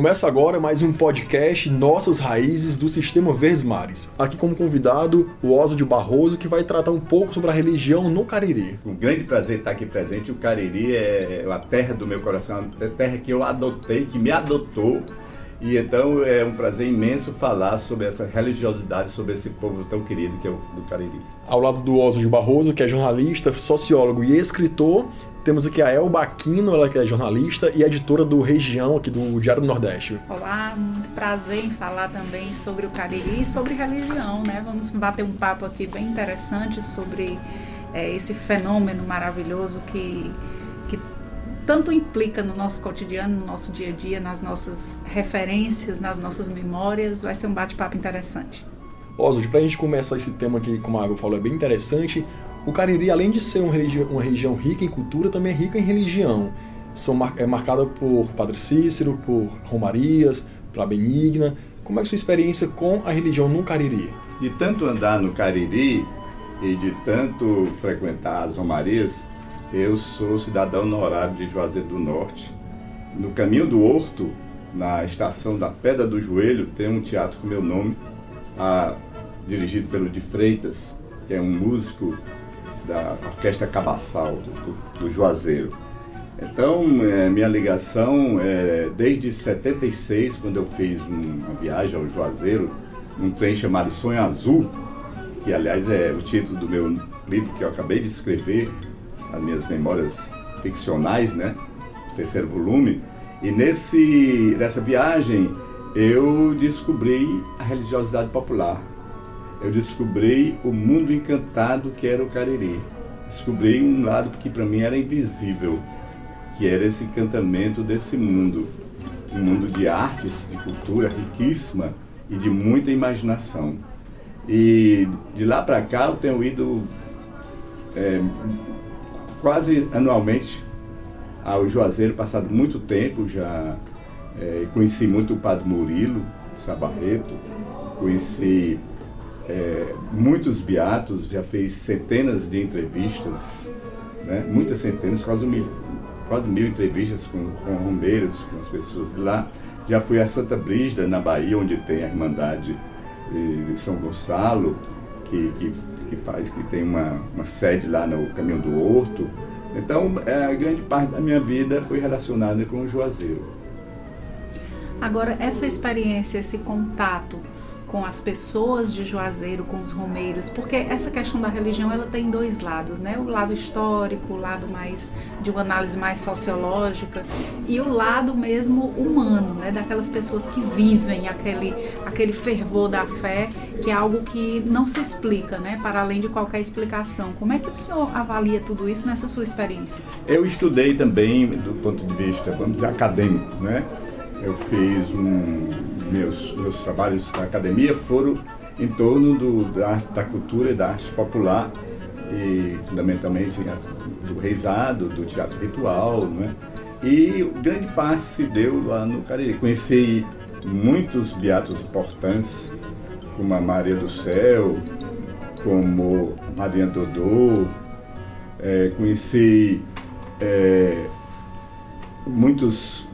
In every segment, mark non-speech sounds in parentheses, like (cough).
Começa agora mais um podcast Nossas Raízes do Sistema Verdes Mares. Aqui como convidado o Oswald Barroso, que vai tratar um pouco sobre a religião no Cariri. Um grande prazer estar aqui presente. O Cariri é a terra do meu coração, é a terra que eu adotei, que me adotou. E então é um prazer imenso falar sobre essa religiosidade, sobre esse povo tão querido que é o do Cariri. Ao lado do Oswald Barroso, que é jornalista, sociólogo e escritor, temos aqui a Elba Aquino, ela que é jornalista e editora do Região aqui do Diário do Nordeste. Olá, muito prazer em falar também sobre o Cariri e sobre religião, né? Vamos bater um papo aqui bem interessante sobre é, esse fenômeno maravilhoso que, que tanto implica no nosso cotidiano, no nosso dia a dia, nas nossas referências, nas nossas memórias. Vai ser um bate-papo interessante. Oswald, para a gente começar esse tema aqui, como a Água falou, é bem interessante. O Cariri, além de ser uma, religi uma região rica em cultura, também é rica em religião. São é marcada por Padre Cícero, por Romarias, pela Benigna. Como é a sua experiência com a religião no Cariri? De tanto andar no Cariri e de tanto frequentar as Romarias, eu sou cidadão honorário de Juazeiro do Norte. No caminho do Horto, na estação da Pedra do Joelho, tem um teatro com meu nome, a, dirigido pelo de Freitas, que é um músico da Orquestra Cabaçal, do, do Juazeiro. Então, é, minha ligação é desde 76, quando eu fiz uma viagem ao Juazeiro, num trem chamado Sonho Azul, que aliás é o título do meu livro que eu acabei de escrever, as minhas memórias ficcionais, né? Terceiro volume. E nesse, nessa viagem eu descobri a religiosidade popular eu descobri o mundo encantado que era o Cariri. Descobri um lado que para mim era invisível, que era esse encantamento desse mundo. Um mundo de artes, de cultura riquíssima e de muita imaginação. E de lá para cá eu tenho ido é, quase anualmente ao Juazeiro, passado muito tempo já. É, conheci muito o Padre Murilo Sabarreto, conheci é, muitos beatos, já fez centenas de entrevistas, né? muitas centenas, quase mil, quase mil entrevistas com, com com as pessoas de lá. Já fui a Santa Brígida, na Bahia, onde tem a Irmandade de São Gonçalo, que, que, que faz, que tem uma, uma sede lá no Caminho do Horto. Então, é, a grande parte da minha vida foi relacionada com o Juazeiro. Agora, essa experiência, esse contato com as pessoas de Juazeiro, com os romeiros, porque essa questão da religião ela tem dois lados, né? O lado histórico, o lado mais de uma análise mais sociológica e o lado mesmo humano, né? Daquelas pessoas que vivem aquele aquele fervor da fé, que é algo que não se explica, né? Para além de qualquer explicação. Como é que o senhor avalia tudo isso nessa sua experiência? Eu estudei também do ponto de vista, vamos dizer, acadêmico, né? Eu fiz um meus, meus trabalhos na academia foram em torno do, da, da cultura e da arte popular, e fundamentalmente do reizado, do teatro ritual, né? E grande parte se deu lá no Cariri. Conheci muitos beatos importantes, como a Maria do Céu, como Maria Dodô, é, conheci é, muitos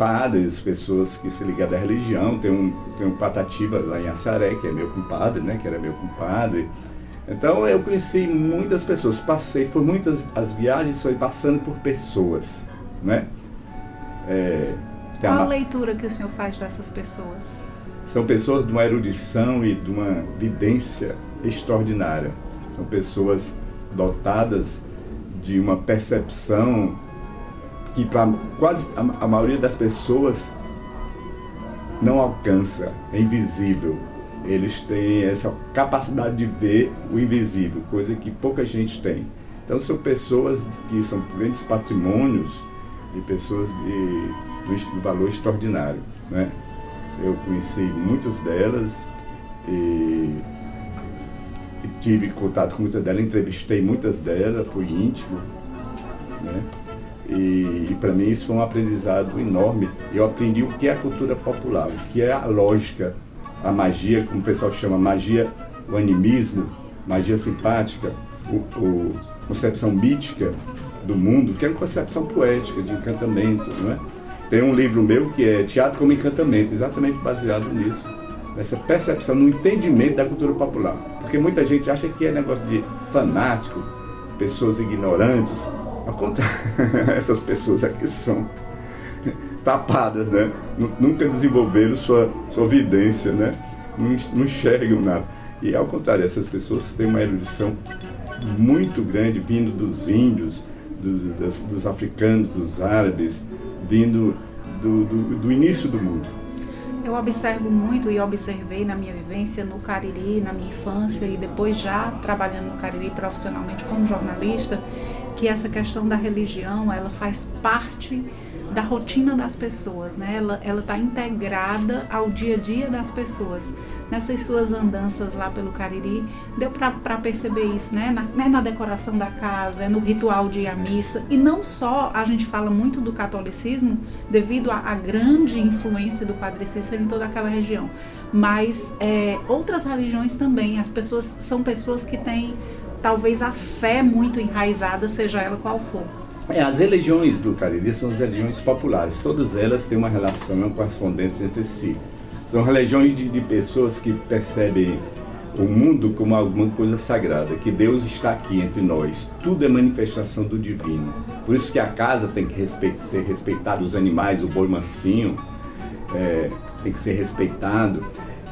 padres, pessoas que se ligam à religião. Tem um, tem um Patativa lá em Assaré, que é meu compadre, né? Que era meu compadre. Então eu conheci muitas pessoas, passei, foi muitas as viagens foi passando por pessoas, né? É, Qual a leitura que o senhor faz dessas pessoas? São pessoas de uma erudição e de uma vidência extraordinária. São pessoas dotadas de uma percepção que para quase a, a maioria das pessoas não alcança, é invisível. Eles têm essa capacidade de ver o invisível, coisa que pouca gente tem. Então são pessoas que são grandes patrimônios de pessoas de, de valor extraordinário. Né? Eu conheci muitas delas e, tive contato com muitas delas, entrevistei muitas delas, fui íntimo. Né? E, e para mim isso foi um aprendizado enorme. Eu aprendi o que é a cultura popular, o que é a lógica, a magia, como o pessoal chama, magia, o animismo, magia simpática, o, o concepção mítica do mundo, que é uma concepção poética, de encantamento, não é? Tem um livro meu que é Teatro como Encantamento, exatamente baseado nisso. Nessa percepção, no entendimento da cultura popular. Porque muita gente acha que é negócio de fanático, pessoas ignorantes. Ao contrário, (laughs) essas pessoas aqui são tapadas, né? Nunca desenvolveram sua, sua vidência, né? Não, enxergam nada. E ao contrário, essas pessoas têm uma erudição muito grande vindo dos índios, dos africanos, dos árabes, vindo do, do, do início do mundo. Eu observo muito e observei na minha vivência no Cariri, na minha infância e depois já trabalhando no Cariri profissionalmente como jornalista, que essa questão da religião, ela faz parte da rotina das pessoas, né? Ela está integrada ao dia a dia das pessoas. Nessas suas andanças lá pelo Cariri, deu para perceber isso, né? Na, né? na decoração da casa, no ritual de ir à missa. E não só a gente fala muito do catolicismo devido à grande influência do Padre Cícero em toda aquela região, mas é, outras religiões também. As pessoas são pessoas que têm talvez a fé muito enraizada, seja ela qual for. É, as religiões do Cariri são as religiões populares, todas elas têm uma relação, uma correspondência entre si. São religiões de, de pessoas que percebem o mundo como alguma coisa sagrada, que Deus está aqui entre nós. Tudo é manifestação do divino. Por isso que a casa tem que ser respeitada, os animais, o boi mansinho é, tem que ser respeitado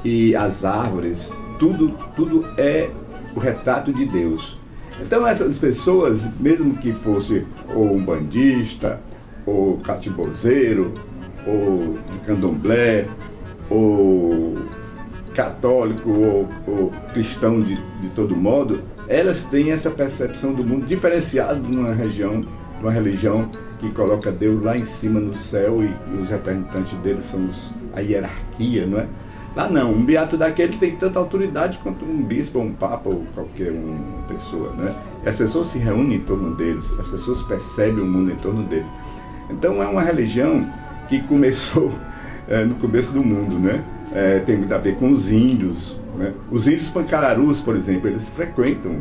e as árvores, tudo, tudo é o retrato de Deus. Então essas pessoas, mesmo que fosse ou um bandista, ou catimbozeiro, ou de candomblé, ou católico ou, ou cristão de, de, todo modo, elas têm essa percepção do mundo diferenciada numa região, numa religião que coloca Deus lá em cima no céu e, e os representantes dele são os, a hierarquia, não é? Lá não, um beato daquele tem tanta autoridade quanto um bispo, um papa ou qualquer uma pessoa, né? E as pessoas se reúnem em torno deles, as pessoas percebem o mundo em torno deles. Então é uma religião que começou é, (laughs) no começo do mundo, né? É, tem muito a ver com os índios, né? Os índios pancararus, por exemplo, eles frequentam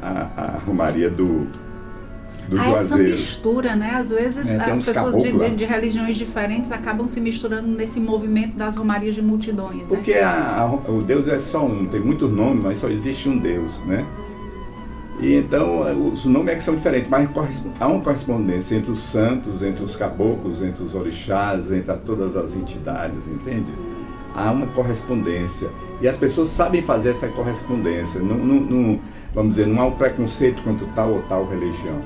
a, a romaria do, do ah, essa mistura, né? Às vezes é, as pessoas de, de, de, religiões diferentes acabam se misturando nesse movimento das romarias de multidões. Né? Porque a, a, o Deus é só um, tem muitos nomes, mas só existe um Deus, né? E então os nomes é que são diferentes, mas há uma correspondência entre os santos, entre os caboclos, entre os orixás, entre todas as entidades, entende? Há uma correspondência. E as pessoas sabem fazer essa correspondência. Não, não, não vamos dizer, não há um preconceito quanto tal ou tal religião.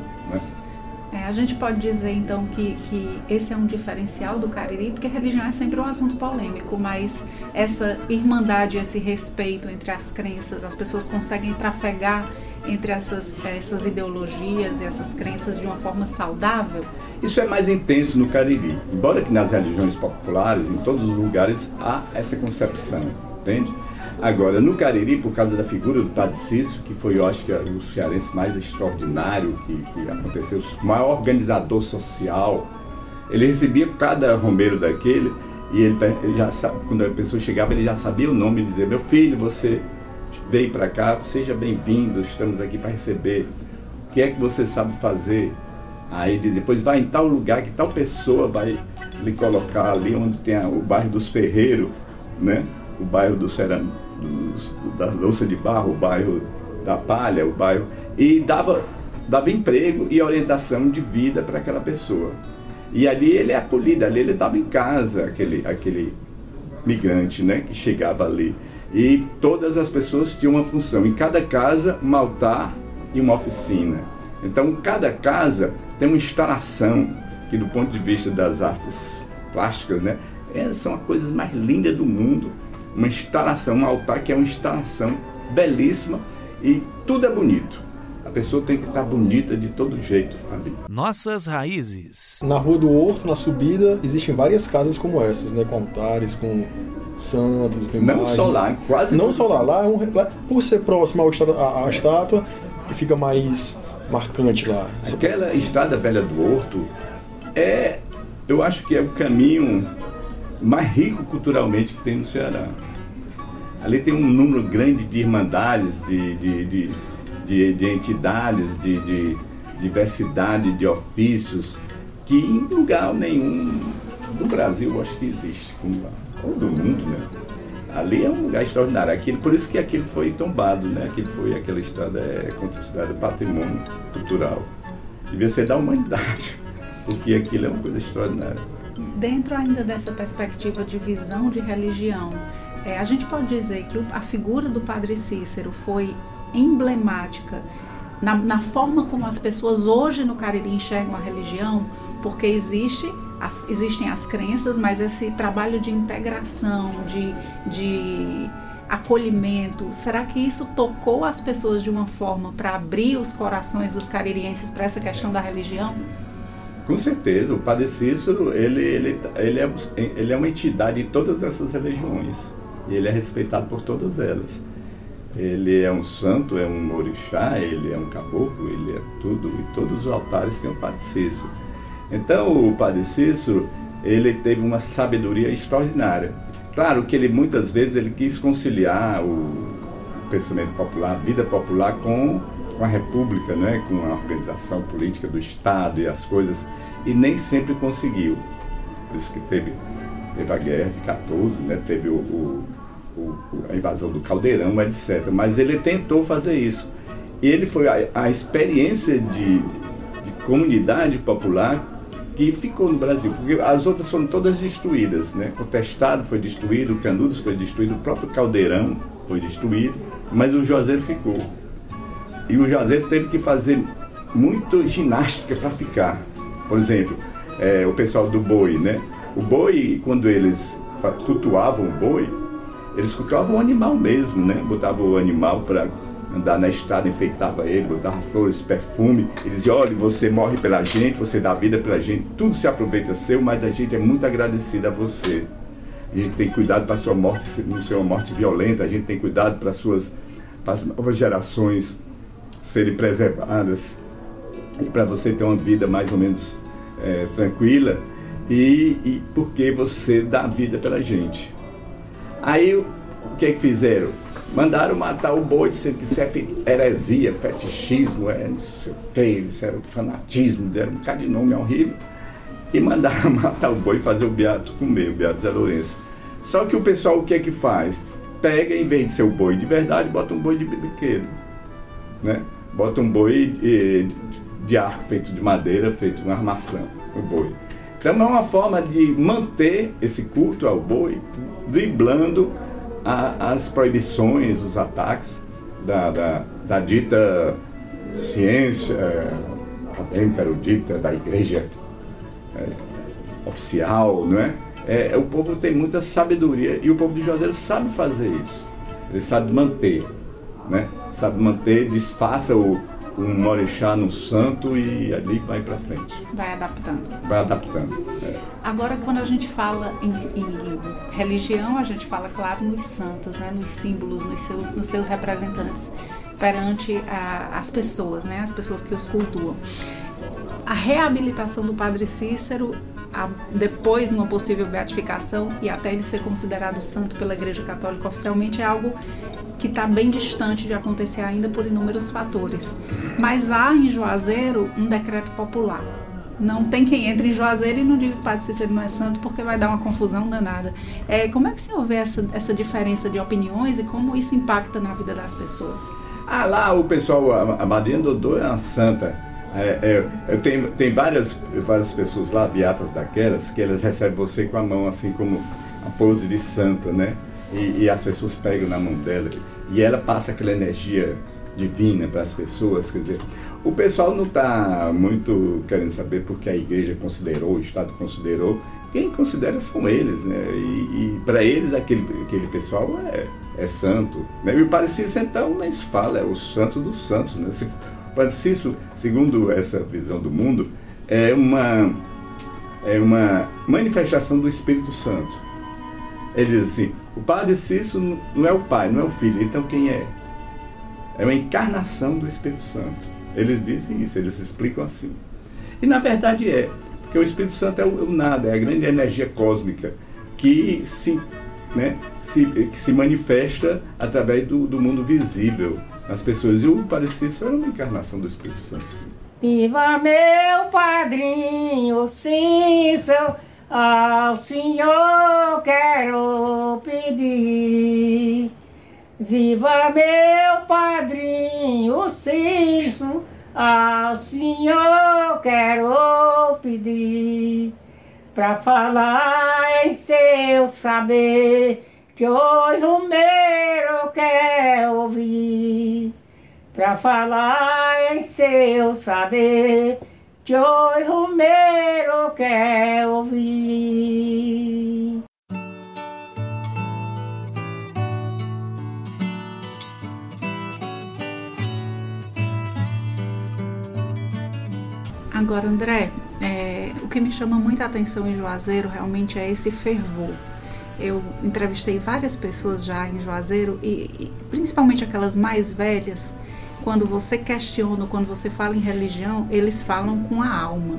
É, a gente pode dizer então que, que esse é um diferencial do Cariri, porque religião é sempre um assunto polêmico, mas essa irmandade, esse respeito entre as crenças, as pessoas conseguem trafegar entre essas, essas ideologias e essas crenças de uma forma saudável? Isso é mais intenso no Cariri, embora que nas religiões populares, em todos os lugares, há essa concepção, entende? Agora, no Cariri, por causa da figura do Padre Cício, que foi, eu acho que, o cearense mais extraordinário que, que aconteceu, o maior organizador social, ele recebia cada romeiro daquele e ele, ele já sabe, quando a pessoa chegava, ele já sabia o nome e dizia: Meu filho, você veio para cá, seja bem-vindo, estamos aqui para receber. O que é que você sabe fazer? Aí dizia: Pois vai em tal lugar que tal pessoa vai lhe colocar ali onde tem o bairro dos Ferreiros, né? o bairro do Cerâmico da louça de barro, o bairro da palha, o bairro. E dava, dava emprego e orientação de vida para aquela pessoa. E ali ele é acolhido, ali ele estava em casa, aquele, aquele migrante né, que chegava ali. E todas as pessoas tinham uma função. Em cada casa, um altar e uma oficina. Então, cada casa tem uma instalação que, do ponto de vista das artes plásticas, né, é, são as coisas mais lindas do mundo uma instalação, um altar que é uma instalação belíssima e tudo é bonito. A pessoa tem que estar bonita de todo jeito ali. Nossas raízes. Na Rua do Horto, na subida, existem várias casas como essas, né? Com altares, com santos, com imagens. Não só lá, quase Não só lá. Lá, é um, lá por ser próximo à, à estátua, fica mais marcante lá. Aquela estrada velha do Horto é, eu acho que é o caminho mais rico culturalmente que tem no Ceará. Ali tem um número grande de irmandades, de, de, de, de, de entidades, de, de diversidade de ofícios, que em lugar nenhum no Brasil acho que existe, como lá, ou do mundo, né? Ali é um lugar extraordinário. Aquilo, por isso que aquilo foi tombado, né? Aquilo foi, aquela estrada é considerada patrimônio cultural. Devia ser da humanidade, (laughs) porque aquilo é uma coisa extraordinária. Dentro ainda dessa perspectiva de visão de religião, é, a gente pode dizer que a figura do Padre Cícero foi emblemática na, na, forma como as pessoas hoje no Cariri enxergam a religião, porque existe as, existem as crenças, mas esse trabalho de integração, de, de acolhimento, será que isso tocou as pessoas de uma forma para abrir os corações dos caririenses para essa questão da religião? Com certeza, o Padre Cícero, ele, ele, ele, é, ele é uma entidade de todas essas religiões, e ele é respeitado por todas elas. Ele é um santo, é um orixá, ele é um caboclo, ele é tudo, e todos os altares têm o Padre Cícero. Então, o Padre Cícero, ele teve uma sabedoria extraordinária. Claro que ele muitas vezes ele quis conciliar o pensamento popular, a vida popular com, com a república, né? com a organização política do Estado e as coisas, e nem sempre conseguiu. Por isso que teve, teve a guerra de 14, né? teve o, o, o, a invasão do Caldeirão, etc. Mas ele tentou fazer isso. E ele foi a, a experiência de, de comunidade popular que ficou no Brasil, porque as outras foram todas destruídas, né? O Testado foi destruído, o Canudos foi destruído, o próprio Caldeirão foi destruído, mas o Juazeiro ficou. E o Juazeiro teve que fazer muito ginástica para ficar. Por exemplo, é, o pessoal do boi, né? O boi, quando eles cultuavam o boi, eles cultuavam o animal mesmo, né? Botavam o animal para andar na estrada, enfeitava ele, botava flores, perfume. Ele dizia, olha, você morre pela gente, você dá vida pela gente, tudo se aproveita seu, mas a gente é muito agradecido a você. A gente tem cuidado para sua morte, não ser uma morte violenta, a gente tem cuidado para, suas, para as novas gerações serem preservadas e para você ter uma vida mais ou menos é, tranquila e, e porque você dá vida pela gente. Aí o que é que fizeram? Mandaram matar o boi, dizendo que isso é heresia, fetichismo, é não sei o que, isso era fanatismo, deram um bocado de nome horrível. E mandaram (laughs) matar o boi e fazer o beato comer, o beato Zé Lourenço. Só que o pessoal o que é que faz? Pega, em vez de ser o boi de verdade, bota um boi de brinquedo. Né? Bota um boi de, de arco feito de madeira, feito uma armação, o boi. Então é uma forma de manter esse culto ao boi, driblando a, as proibições, os ataques da, da, da dita ciência é, acadêmica, erudita, da igreja é, oficial, não é? é? O povo tem muita sabedoria e o povo de Juazeiro sabe fazer isso. Ele sabe manter, né? Sabe manter, disfarça o, um orixá no santo e ali vai para frente. Vai adaptando. Vai adaptando. É. Agora, quando a gente fala em, em, religião, a gente fala, claro, nos santos, né? nos símbolos, nos seus, nos seus representantes perante a, as pessoas, né? as pessoas que os cultuam. A reabilitação do Padre Cícero, a, depois uma possível beatificação e até ele ser considerado santo pela Igreja Católica oficialmente, é algo que está bem distante de acontecer ainda por inúmeros fatores. Mas há em Juazeiro um decreto popular. Não tem quem entre em Juazeiro e não diga que Padre Cícero não é santo, porque vai dar uma confusão danada. É, como é que se houve essa, essa diferença de opiniões e como isso impacta na vida das pessoas? Ah, lá o pessoal, a Maria Dodô é uma santa. É, é, tenho, tem várias, várias pessoas lá, beatas daquelas, que elas recebem você com a mão, assim como a pose de santa, né? E, e, as pessoas pegam na mão dela e ela passa aquela energia divina para as pessoas, quer dizer, o pessoal não está muito querendo saber porque a igreja considerou, o Estado considerou, quem considera são eles, né? E, e para eles aquele, aquele pessoal é, é santo. Né? E o Padre Cícero, então, nem se fala, é o santo dos santos. Né? O Padre Cícero, segundo essa visão do mundo, é uma, é uma manifestação do Espírito Santo. Ele diz assim, o Padre Cícero não é o Pai, não é o Filho. Então quem é? É uma encarnação do Espírito Santo. Eles dizem isso, eles explicam assim. E na verdade é, porque o Espírito Santo é o, o nada, é a grande energia cósmica que se, né, se, que se manifesta através do, do mundo visível nas pessoas. E o Padre Cícero é uma encarnação do Espírito Santo. Viva meu padrinho Cícero! Ao Senhor quero pedir. Viva meu padrinho Cício, ao Senhor quero pedir. Pra falar em seu saber, que hoje o meu quer ouvir. Pra falar em seu saber, que hoje o meu quer ouvir. Agora, André, é, o que me chama muita atenção em Juazeiro realmente é esse fervor. Eu entrevistei várias pessoas já em Juazeiro e, e principalmente aquelas mais velhas quando você questiona, quando você fala em religião, eles falam com a alma,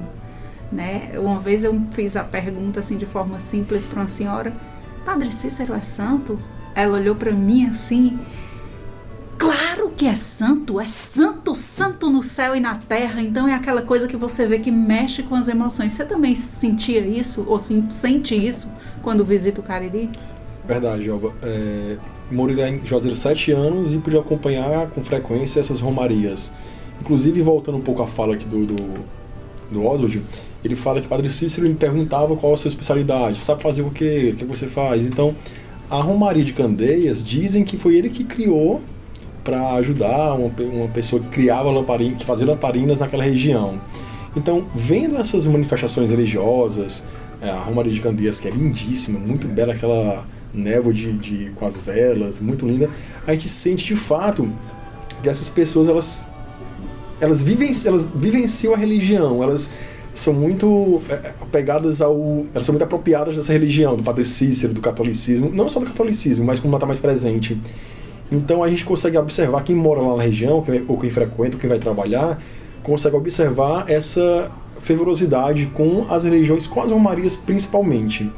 né? Uma vez eu fiz a pergunta assim de forma simples para uma senhora: Padre Cícero é santo? Ela olhou para mim assim. Claro que é santo, é santo, santo no céu e na terra. Então é aquela coisa que você vê que mexe com as emoções. Você também sentia isso ou sente isso quando visita o Cariri? Verdade, Elba. É, morei lá em Juazeiro sete anos e pude acompanhar com frequência essas romarias. Inclusive, voltando um pouco à fala aqui do, do, do Oswald, ele fala que Padre Cícero me perguntava qual a sua especialidade, sabe fazer o quê, o que você faz. Então, a Romaria de Candeias dizem que foi ele que criou para ajudar uma, uma pessoa que criava lamparinas, que fazia lamparinas naquela região. Então, vendo essas manifestações religiosas, é, a Romaria de Candeias, que é lindíssima, muito bela aquela névoa de, de, com as velas, muito linda, a gente sente de fato que essas pessoas elas elas vivem elas vivenciam a religião, elas são muito é, é, apegadas ao elas são muito apropriadas dessa religião, do Padre Cícero, do catolicismo, não só do catolicismo, mas como ela está mais presente. Então a gente consegue observar quem mora lá na região, ou quem frequenta, ou quem vai trabalhar, consegue observar essa fervorosidade com as religiões, com as romarias principalmente.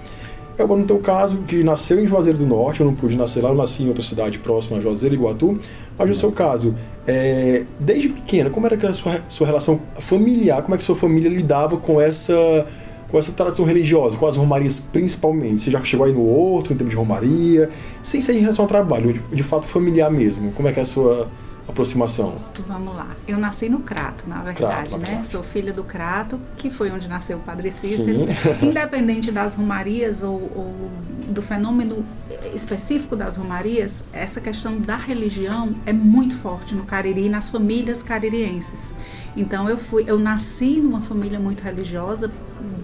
Agora, no teu caso, que nasceu em Juazeiro do Norte, eu não pude nascer lá, eu nasci em outra cidade próxima a Juazeiro, Iguatu, mas no seu caso, é, desde pequena, como era a sua, sua relação familiar, como é que sua família lidava com essa com essa tradição religiosa, com as romarias principalmente? Você já chegou aí no outro, em termos de romaria, sem ser em relação ao trabalho, de, de fato familiar mesmo, como é que é a sua aproximação? Vamos lá. Eu nasci no Crato, na verdade, Crato, né? Crato. Sou filha do Crato, que foi onde nasceu o Padre Cícero. Sim. (laughs) Independente das romarias ou, ou, do fenômeno específico das romarias, essa questão da religião é muito forte no Cariri, nas famílias caririenses. Então eu fui, eu nasci numa família muito religiosa,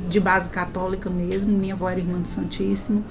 de base católica mesmo. Minha avó era irmã do Santíssimo.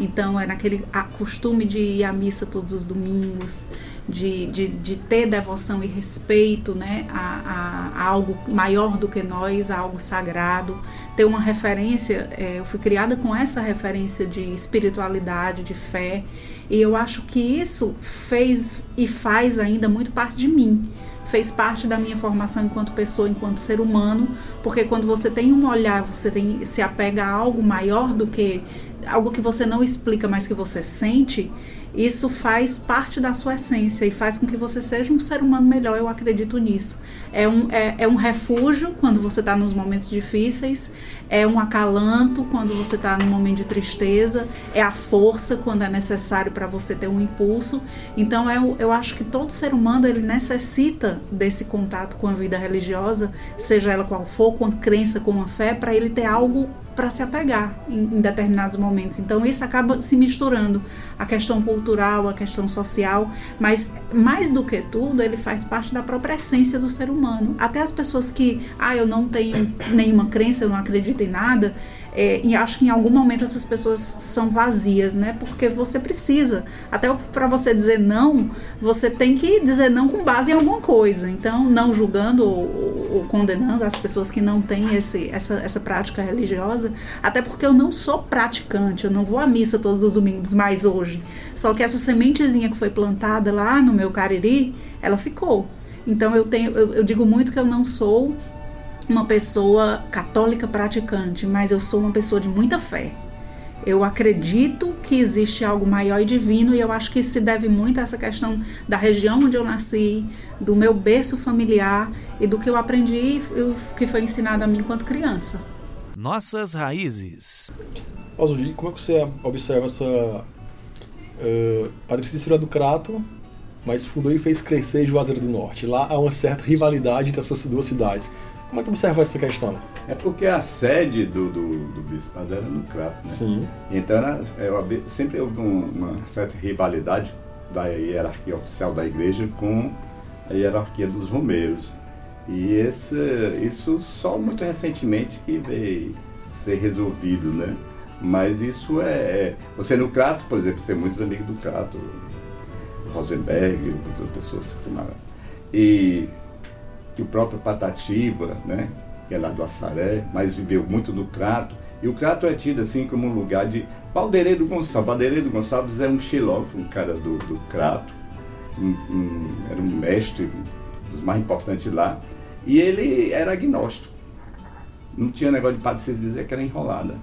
Então era aquele costume de ir à missa todos os domingos, de, de, de ter devoção e respeito né, a, a, a, algo maior do que nós, a algo sagrado, ter uma referência. É, eu fui criada com essa referência de espiritualidade, de fé, e eu acho que isso fez e faz ainda muito parte de mim fez parte da minha formação enquanto pessoa, enquanto ser humano, porque quando você tem um olhar, você tem, se apega a algo maior do que algo que você não explica, mas que você sente, isso faz parte da sua essência e faz com que você seja um ser humano melhor. Eu acredito nisso. É um, é, é um refúgio quando você está nos momentos difíceis, é um acalanto quando você está num momento de tristeza, é a força quando é necessário para você ter um impulso. Então eu, eu acho que todo ser humano ele necessita desse contato com a vida religiosa, seja ela qual for, com a crença, com a fé, para ele ter algo para se apegar em, em, determinados momentos. Então isso acaba se misturando a questão cultural, a questão social, mas mais do que tudo ele faz parte da própria essência do ser humano. Até as pessoas que, ah, eu não tenho nenhuma crença, eu não acredito em nada, é, e acho que em algum momento essas pessoas são vazias, né? Porque você precisa, até para você dizer não, você tem que dizer não com base em alguma coisa. Então, não julgando ou, ou condenando as pessoas que não têm esse, essa, essa prática religiosa, até porque eu não sou praticante, eu não vou à missa todos os domingos, mais hoje. Só que essa sementezinha que foi plantada lá no meu cariri, ela ficou. Então eu tenho, eu, eu digo muito que eu não sou uma pessoa católica praticante, mas eu sou uma pessoa de muita fé. Eu acredito que existe algo maior e divino, e eu acho que isso se deve muito a essa questão da região onde eu nasci, do meu berço familiar e do que eu aprendi e que foi ensinado a mim enquanto criança. nossas raízes. Oswald, como é que você observa essa. Uh, Padre Cícero é do Crato, mas fundou e fez crescer Juazeiro do Norte. Lá há uma certa rivalidade entre essas duas cidades. Como é que observa essa questão? É porque a sede do, do, do bispado era no Crato, né? Sim. Então era, é, sempre houve um, uma certa rivalidade da hierarquia oficial da igreja com a hierarquia dos romeiros. E esse, isso só muito recentemente que veio ser resolvido, né? Mas isso é, é. Você no Crato, por exemplo, tem muitos amigos do Crato, Rosenberg, outras pessoas que E que o próprio Patativa, né? Que é lá do Assaré, mas viveu muito no Crato. E o Crato é tido assim como um lugar de. Valdeiredo Gonçalves. Valdeiredo Gonçalves era um xilófo, um cara do, do Crato. Um, um, era um mestre dos mais importantes lá. E ele era agnóstico. Não tinha negócio de Padre dizer que era enrolada.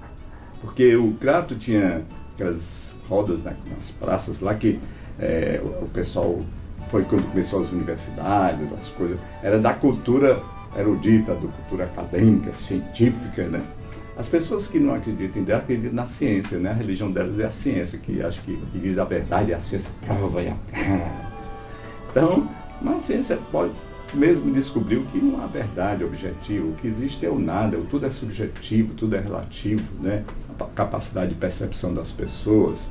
Porque o Crato tinha aquelas rodas nas praças lá que é, o, o, pessoal foi quando começou as universidades, as coisas. Era da cultura erudita, da cultura acadêmica, científica, né? As pessoas que não acreditam em Deus acreditam na ciência, né? A religião delas é a ciência, que acho que, diz a verdade, a ciência prova e a... Então, mas a ciência pode, mesmo descobriu que não há verdade objetiva, o que existe é o nada, tudo é subjetivo, tudo é relativo, né? a capacidade de percepção das pessoas.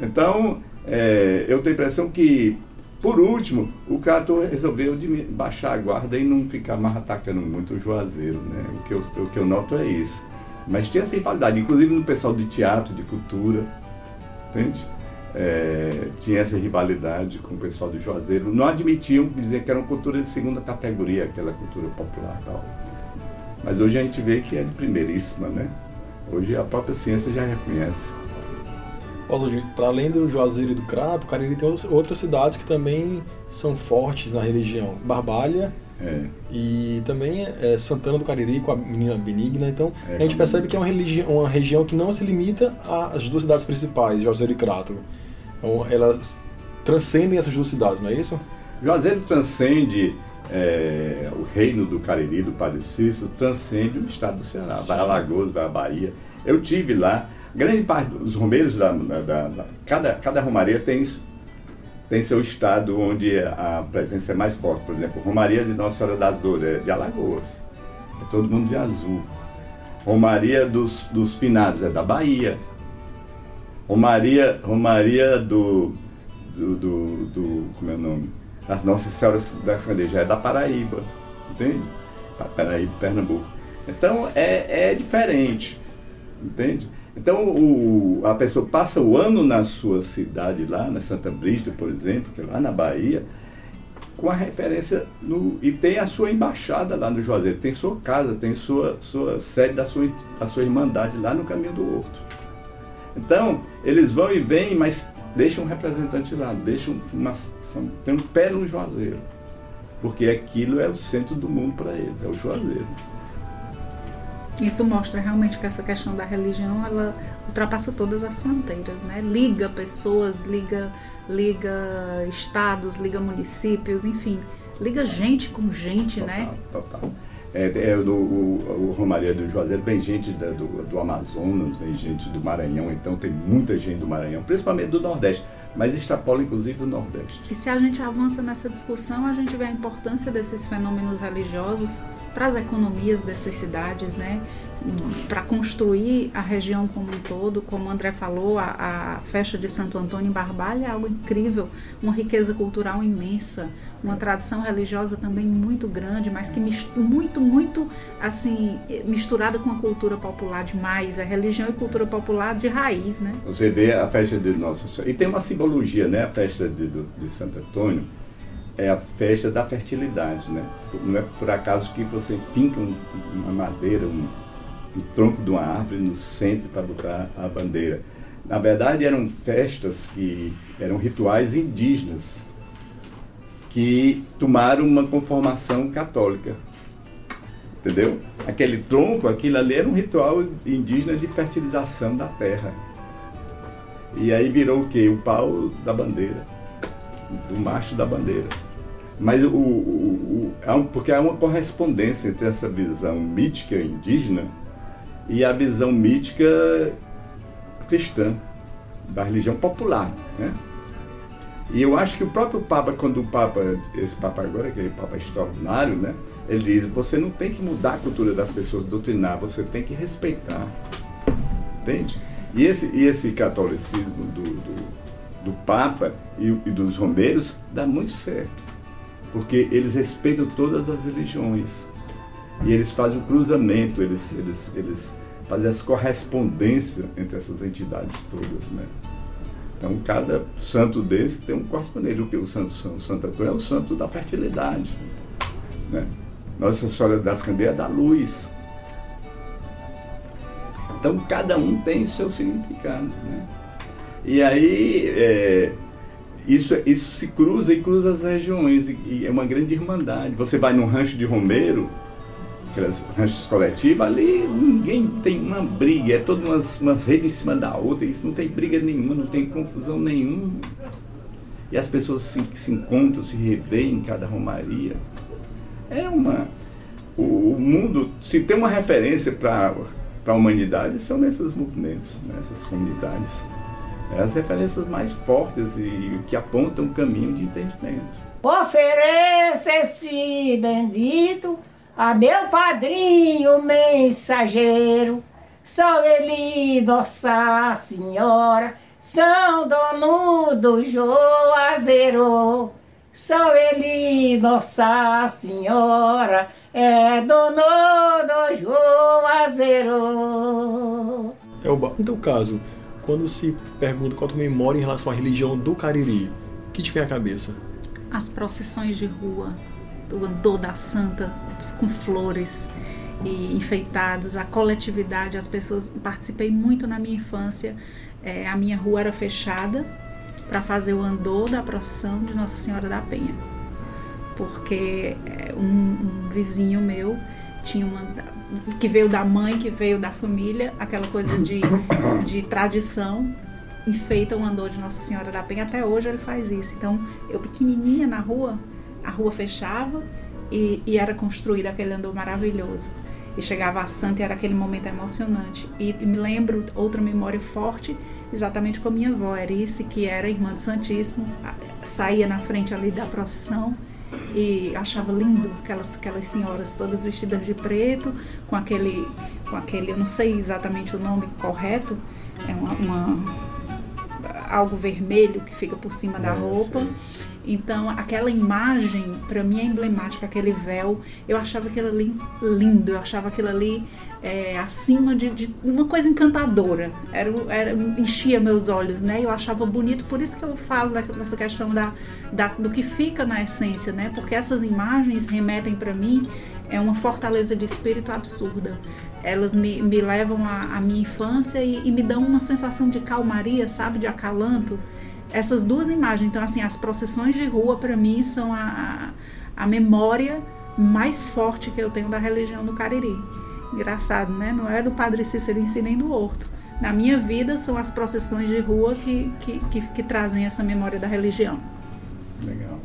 Então, é, eu tenho a impressão que, por último, o Cato resolveu de baixar a guarda e não ficar mais atacando muito o Juazeiro. Né? O, que eu, o que eu noto é isso. Mas tinha essa rivalidade, inclusive no pessoal de teatro, de cultura, entende? é, tinha essa rivalidade com o pessoal do Juazeiro. Não admitiam, diziam que era uma cultura de segunda categoria, aquela cultura popular tal. Mas hoje a gente vê que é de primeiríssima, né? Hoje a própria ciência já reconhece. Para além do Juazeiro e do Crato, Cariri tem outras cidades que também são fortes na religião. Barbalha é. e também é, Santana do Cariri com a menina Benigna. Então é, a gente percebe que é uma, uma região que não se limita às duas cidades principais, Juazeiro e Crato. Então, elas transcendem essas duas cidades, não é isso? Juazeiro transcende é, o reino do Cariri, do Padre Cícero, transcende o estado do Ceará, Sim. vai a Alagoas, vai a Bahia. Eu tive lá, grande parte dos romeiros da, da, da, cada, cada romaria tem, tem seu estado onde a presença é mais forte. Por exemplo, Romaria de Nossa Senhora das Dores é de Alagoas, é todo mundo de azul. Romaria dos, dos Finados é da Bahia, Romaria, Romaria do, do, do, do como é o nome? As Nossas Senhoras da Sandeja é da Paraíba, entende? Paraíba, Pernambuco. Então é, é diferente, entende? Então o, a pessoa passa o ano na sua cidade lá, na Santa Brígida, por exemplo, que é lá na Bahia, com a referência no, e tem a sua embaixada lá no Juazeiro, tem sua casa, tem sua, sua sede da sua, sua irmandade lá no caminho do Horto. Então, eles vão e vêm, mas deixam um representante lá, deixam uma, são, tem um pé no Juazeiro. Porque aquilo é o centro do mundo para eles, é o Juazeiro. Isso mostra realmente que essa questão da religião, ela ultrapassa todas as fronteiras, né? Liga pessoas, liga, liga estados, liga municípios, enfim, liga gente com gente, total, né? Total. É, é, o, o, o, Romaria do Juazeiro vem gente da, do, do, Amazonas, vem gente do Maranhão, então tem muita gente do Maranhão, principalmente do Nordeste, mas extrapola inclusive o Nordeste. E se a gente avança nessa discussão, a gente vê a importância desses fenômenos religiosos para as economias dessas cidades, né? Para construir a região como um todo, como o André falou, a, a, festa de Santo Antônio em Barbalha é algo incrível, uma riqueza cultural imensa, uma tradição religiosa também muito grande, mas que muito, muito assim misturada com a cultura popular demais, a religião e cultura popular de raiz, né? Você vê a festa de Nossa Senhora, e tem uma simbologia, né? A festa de, de Santo Antônio é a festa da fertilidade, né? Não é por acaso que você finca um, uma madeira, um no tronco de uma árvore no centro para botar a bandeira. Na verdade, eram festas que eram rituais indígenas que tomaram uma conformação católica. Entendeu? Aquele tronco, aquilo ali era um ritual indígena de fertilização da terra. E aí virou o quê? O pau da bandeira, do macho da bandeira. Mas o, o, o, porque há uma correspondência entre essa visão mítica indígena e a visão mítica cristã, da religião popular. Né? E eu acho que o próprio Papa, quando o Papa, esse Papa agora, que é o Papa extraordinário, né? Ele diz, você não tem que mudar a cultura das pessoas, doutrinar, você tem que respeitar. Entende? E esse, e esse catolicismo do, do, do Papa e, e dos romeiros dá muito certo. Porque eles respeitam todas as religiões. E eles fazem o cruzamento, eles, eles, eles fazem as correspondências entre essas entidades todas, né? Então, cada santo desse tem um correspondente. O santo, o santo Antônio é o santo da fertilidade. Né? Nossa Senhora das Candeias é da luz. Então, cada um tem seu significado. Né? E aí, é, isso, isso se cruza e cruza as regiões. E, e é uma grande irmandade. Você vai num rancho de Romeiro, aquelas ranchos coletivos, ali ninguém tem uma briga, é todas umas, umas redes em cima da outra, isso não tem briga nenhuma, não tem confusão nenhuma. E as pessoas se, se encontram, se revêem em cada romaria. É uma. O, o mundo, se tem uma referência para a humanidade, são nesses movimentos, nessas comunidades. É as referências mais fortes e que apontam um caminho de entendimento. Ofereça esse bendito a meu padrinho mensageiro, sou ele, Nossa Senhora, São Dono do Juazeiro. Sou ele, Nossa Senhora, é dono do Juazeiro. Elba, então caso, quando se pergunta qual a tua memória em relação à religião do Cariri, o que te vem à cabeça? As procissões de rua, o andor da santa com flores e enfeitados, a coletividade, as pessoas. Participei muito na minha infância. É, a minha rua era fechada para fazer o andor da procissão de Nossa Senhora da Penha, porque é, um, um vizinho meu tinha uma que veio da mãe, que veio da família, aquela coisa de, de tradição, enfeita o andor de Nossa Senhora da Penha. Até hoje ele faz isso. Então, eu pequenininha na rua, a rua fechava e, e era construído aquele andor maravilhoso. E chegava a Santa e era aquele momento emocionante. E, me lembro outra memória forte, exatamente com a minha avó, Erice, que era irmã do Santíssimo, saía na frente ali da procissão e achava lindo aquelas, aquelas senhoras todas vestidas de preto, com aquele, com aquele, eu não sei exatamente o nome correto, é uma, uma algo vermelho que fica por cima da roupa. Sim então, aquela imagem, para mim, é emblemática, aquele véu. Eu achava aquilo ali lindo, eu achava aquilo ali é, acima de, de, uma coisa encantadora. Era, era, enchia meus olhos, né? Eu achava bonito, por isso que eu falo dessa questão da, da, do que fica na essência, né? Porque essas imagens remetem para mim é uma fortaleza de espírito absurda. Elas me, me levam à, minha infância e, e me dão uma sensação de calmaria, sabe? De acalanto essas duas imagens. Então, assim, as procissões de rua, para mim, são a, a memória mais forte que eu tenho da religião do Cariri. Engraçado, né? Não é do Padre Cícero em si nem do Horto. Na minha vida, são as procissões de rua que, que, que, que trazem essa memória da religião. Legal.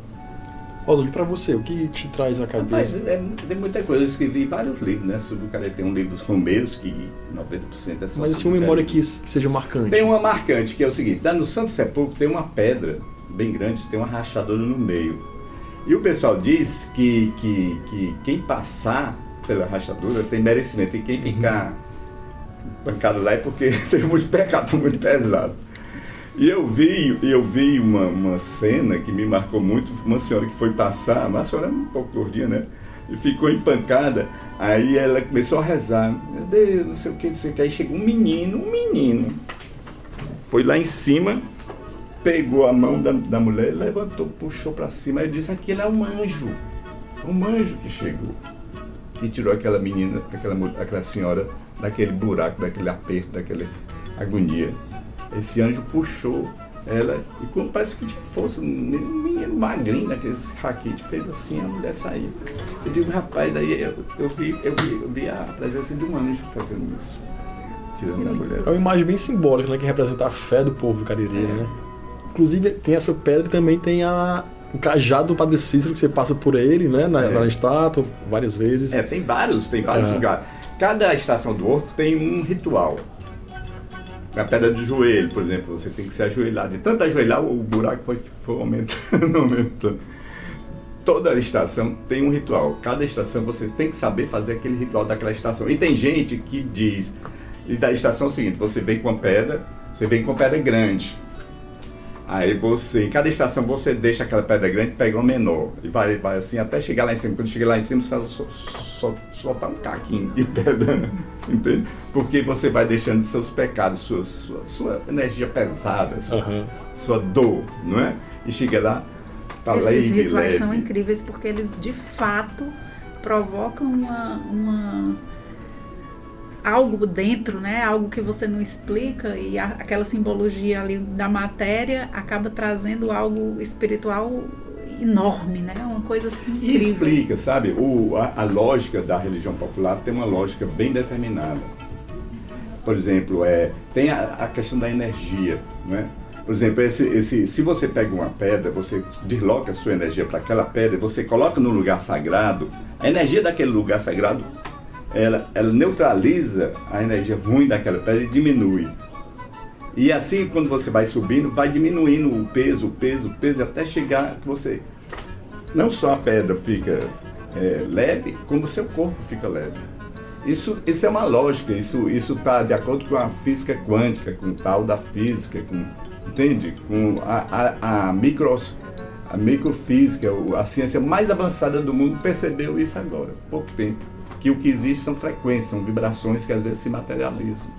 Oswald, para você, o que te traz à cabeça? Rapaz, é, tem muita coisa. Eu escrevi vários livros, né? Sobre o cara tem um livro Romeiros, que 90% é só Mas assim, uma memória que, que, seja marcante. Tem uma marcante, que é o seguinte: lá no Santo Sepulcro tem uma pedra bem grande, tem uma rachadura no meio. E o pessoal diz que, que, que quem passar pela rachadura tem merecimento, e quem uhum. ficar bancado lá é porque (laughs) tem muito pecado, muito pesado. E eu vi, eu vi uma, uma cena que me marcou muito, uma senhora que foi passar, uma senhora um pouco gordinha, né? E ficou empancada. Aí ela começou a rezar. Meu Deus, não sei o que, não sei o que. Aí chegou um menino, um menino. Foi lá em cima, pegou a mão da, da mulher, levantou, puxou para cima. Aí disse: Aquele é um anjo. Um anjo que chegou. E tirou aquela menina, aquela, aquela senhora, daquele buraco, daquele aperto, daquela agonia. Esse anjo puxou ela e quando parece que tinha força, um menino magrinho naqueles raquete, fez assim, a mulher saiu. Eu digo, rapaz, aí eu, eu, vi, eu, vi, eu vi a presença de um anjo fazendo isso. Tirando a mulher. É uma imagem bem simbólica, né? Que representa a fé do povo cariri, é. né? Inclusive tem essa pedra e também tem a, o cajado do Padre Cícero, que você passa por ele, né? Na, é. na estátua, várias vezes. É, tem vários, tem vários é. lugares. cada estação do horto tem um ritual. A pedra do joelho, por exemplo, você tem que se ajoelhar. De tanto ajoelhar, o buraco foi, foi aumentando, (laughs) aumentando. Toda estação tem um ritual. Cada estação você tem que saber fazer aquele ritual daquela estação. E tem gente que diz, e da estação é seguinte, você vem com a pedra, você vem com a pedra grande. Aí você, em cada estação você deixa aquela pedra grande, pega uma menor. E vai, vai assim até chegar lá em cima. Quando chega lá em cima, você só, só, soltar um caquinho de pedra, (laughs) entende? Porque você vai deixando seus pecados, sua, sua, sua energia pesada, sua, uhum. sua dor, não é? E chega lá, tá Esses leve, rituais leve. são incríveis porque eles de fato provocam uma, uma algo dentro, né? Algo que você não explica e a, aquela simbologia ali da matéria acaba trazendo algo espiritual enorme, né? Uma coisa assim incrível. E explica, sabe? O, a, a, lógica da religião popular tem uma lógica bem determinada. Por exemplo, é, tem a, a questão da energia, né? Por exemplo, esse, esse, se você pega uma pedra, você desloca a sua energia para aquela pedra, você coloca no lugar sagrado, a energia daquele lugar sagrado ela, ela neutraliza a energia ruim daquela pedra e diminui. E assim, quando você vai subindo, vai diminuindo o peso, o peso, o peso, até chegar que você. Não só a pedra fica é, leve, como o seu corpo fica leve. Isso, isso é uma lógica, isso está de acordo com a física quântica, com o tal da física, com, entende? Com a, a, a, micros, a microfísica, a ciência mais avançada do mundo percebeu isso agora, pouco tempo que o que existe são frequências, são vibrações que às vezes se materializam.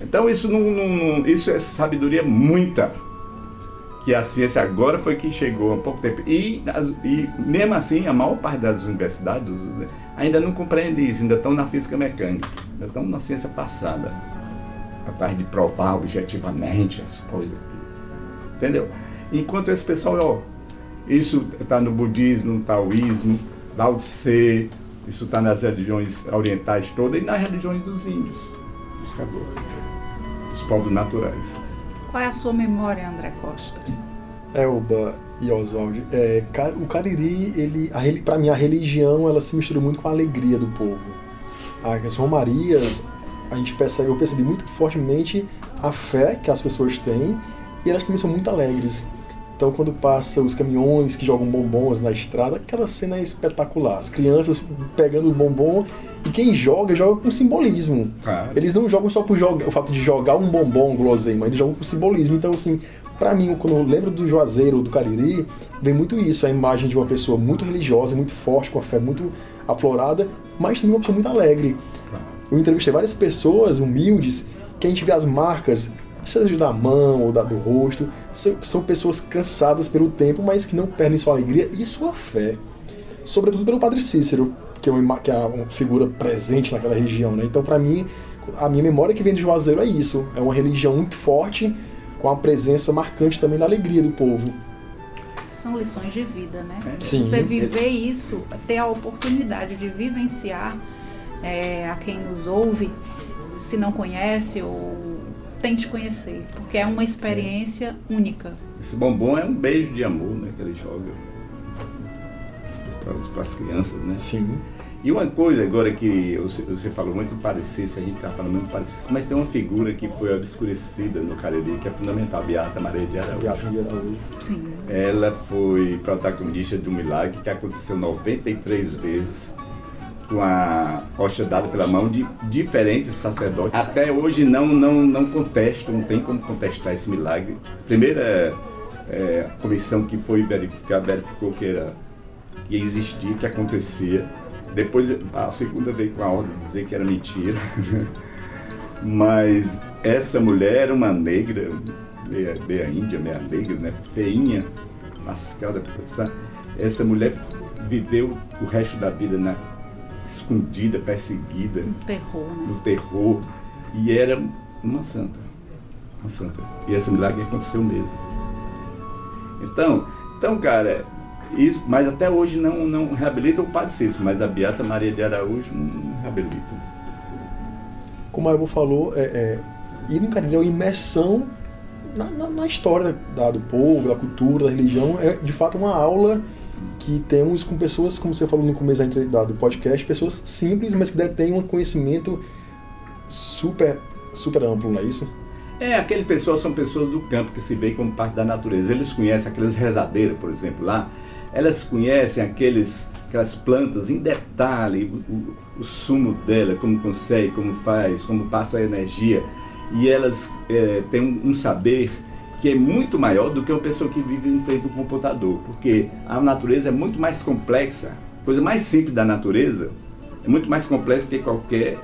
Então isso não, não, isso é sabedoria muita que a ciência agora foi que chegou há pouco tempo e, e mesmo assim a maior parte das universidades ainda não compreende isso, ainda estão na física mecânica, ainda estão na ciência passada, atrás de provar objetivamente as coisas, entendeu? Enquanto esse pessoal, ó, isso está no budismo, no taoísmo, Lao Tse, isso está nas religiões orientais todas e nas religiões dos índios, dos caboclos, dos povos naturais. Qual é a sua memória, André Costa? Elba e Oswald, é, o Cariri, ele, para mim, a religião, ela se mistura muito com a alegria do povo. As romarias, a gente percebe, eu percebi muito fortemente a fé que as pessoas têm e elas também são muito alegres. Então, quando passa os caminhões que jogam bombons na estrada, aquela cena é espetacular. As crianças pegando o bombom e quem joga, joga com simbolismo. Eles não jogam só por jogar, o fato de jogar um bombom, um guloseima, eles jogam com simbolismo. Então, assim, para mim, quando eu lembro do Juazeiro, do Cariri, vem muito isso, a imagem de uma pessoa muito religiosa, muito forte, com a fé muito aflorada, mas também uma pessoa muito alegre. Eu entrevistei várias pessoas humildes que a gente vê as marcas seja da mão ou da, do rosto, são pessoas cansadas pelo tempo, mas que não perdem sua alegria e sua fé. Sobretudo pelo Padre Cícero, que é uma, que é uma figura presente naquela região. Né? Então, para mim, a minha memória que vem de Juazeiro é isso. É uma religião muito forte, com a presença marcante também da alegria do povo. São lições de vida, né? Sim. Você viver isso, ter a oportunidade de vivenciar é, a quem nos ouve, se não conhece ou tente conhecer, porque é uma experiência é. única. Esse bombom é um beijo de amor, né, que ele joga para as crianças, né? Sim. E uma coisa agora que você falou muito parecido, a gente está falando muito parecido, mas tem uma figura que foi obscurecida no Cariri, que é fundamental, a Beata Maria de Araújo. Beata de Araújo. Sim. Ela foi protagonista de um milagre que aconteceu 93 vezes com a hóstia dada pela mão de diferentes sacerdotes. Até hoje não, não, não contesto, não tem como contestar esse milagre. Primeira é, comissão que foi verificada verificou que era que existia, que acontecia. Depois a segunda veio com a ordem de dizer que era mentira. (laughs) Mas essa mulher era uma negra, meia, meia índia, meia negra, né? feinha, mascada. Essa mulher viveu o resto da vida na escondida, perseguida. No terror, né? No terror. E era uma santa. Uma santa. E esse milagre aconteceu mesmo. Então, então cara, isso, mas até hoje não, não reabilita o Padre Cícero, mas a Beata Maria de Araújo não reabilita. Como a Eva falou, é, é, ir no Cariri é uma imersão na, na, na história da, do povo, da cultura, da religião. É de fato uma aula que temos com pessoas, como você falou no começo da do podcast, pessoas simples, mas que detêm um conhecimento super, super amplo, não é isso? É, aquele pessoal são pessoas do campo que se veem como parte da natureza. Eles conhecem aquelas rezadeiras, por exemplo, lá. Elas conhecem aqueles, aquelas plantas em detalhe, o, o, o sumo dela, como consegue, como faz, como passa a energia. E elas é, têm um, um saber que é muito maior do que uma pessoa que vive em frente ao computador, porque a natureza é muito mais complexa. A coisa mais simples da natureza é muito mais complexa que qualquer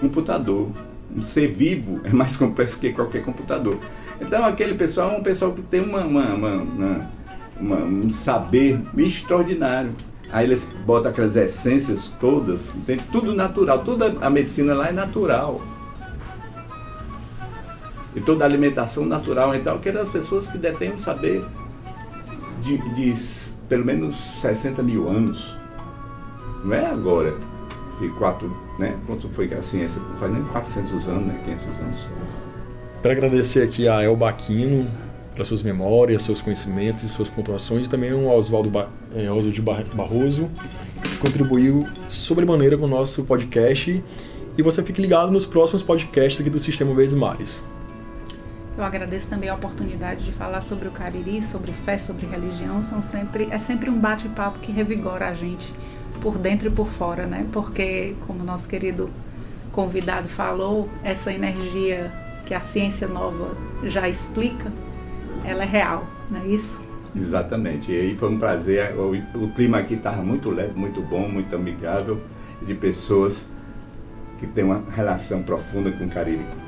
computador. Um ser vivo é mais (laughs) complexo que qualquer computador. Então aquele pessoal é um pessoal que tem uma, uma, uma, uma um saber extraordinário. Aí eles botam aquelas essências todas, tem tudo natural, toda a medicina lá é natural e toda a alimentação natural. Então, aquelas pessoas que detêm um saber de, de pelo menos 60 mil anos. Não é agora, de quatro, né? Quanto foi que a ciência faz nem 400 anos, né? 500 anos. Quero agradecer aqui a El Baquino pelas suas memórias, seus conhecimentos e suas pontuações, e também ao Oswaldo ba é, Oswaldo Barroso, que contribuiu sobremaneira com o nosso podcast. E você fique ligado nos próximos podcasts aqui do Sistema Vezes Mares. Eu agradeço também a oportunidade de falar sobre o Cariri, sobre fé, sobre religião. São sempre, é sempre um bate-papo que revigora a gente por dentro e por fora, né? Porque, como nosso querido convidado falou, essa energia que a ciência nova já explica, ela é real, não é isso? Exatamente. E aí foi um prazer. O, o clima aqui estava muito leve, muito bom, muito amigável, de pessoas que têm uma relação profunda com o Cariri.